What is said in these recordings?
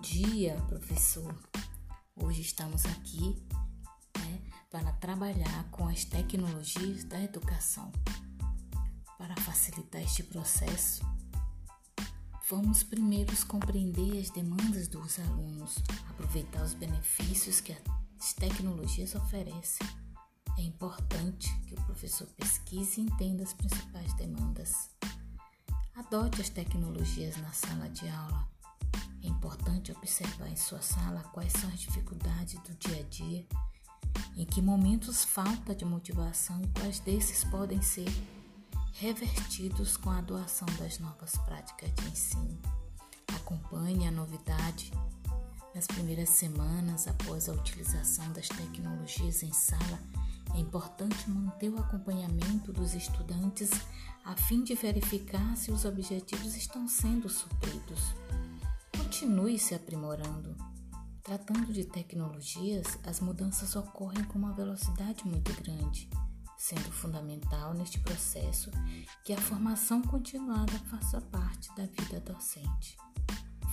dia, professor. Hoje estamos aqui né, para trabalhar com as tecnologias da educação. Para facilitar este processo, vamos primeiro compreender as demandas dos alunos, aproveitar os benefícios que as tecnologias oferecem. É importante que o professor pesquise e entenda as principais demandas. Adote as tecnologias na sala de aula é importante observar em sua sala quais são as dificuldades do dia a dia, em que momentos falta de motivação e quais desses podem ser revertidos com a doação das novas práticas de ensino. Acompanhe a novidade nas primeiras semanas após a utilização das tecnologias em sala. É importante manter o acompanhamento dos estudantes a fim de verificar se os objetivos estão sendo supridos. Continue se aprimorando. Tratando de tecnologias, as mudanças ocorrem com uma velocidade muito grande, sendo fundamental neste processo que a formação continuada faça parte da vida docente.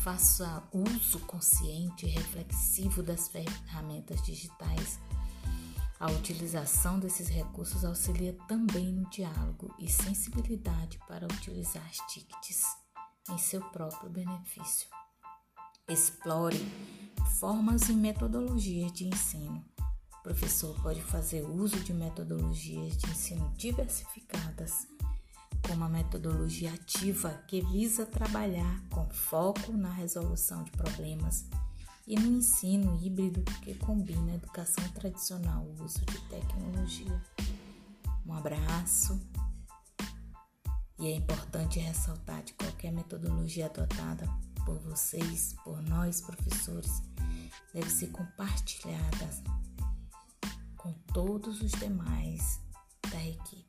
Faça uso consciente e reflexivo das ferramentas digitais. A utilização desses recursos auxilia também no diálogo e sensibilidade para utilizar as TICs em seu próprio benefício. Explore formas e metodologias de ensino. O professor pode fazer uso de metodologias de ensino diversificadas, como a metodologia ativa, que visa trabalhar com foco na resolução de problemas, e no ensino híbrido, que combina a educação tradicional o uso de tecnologia. Um abraço. E é importante ressaltar de qualquer metodologia adotada por vocês, por nós professores, deve ser compartilhada com todos os demais da equipe.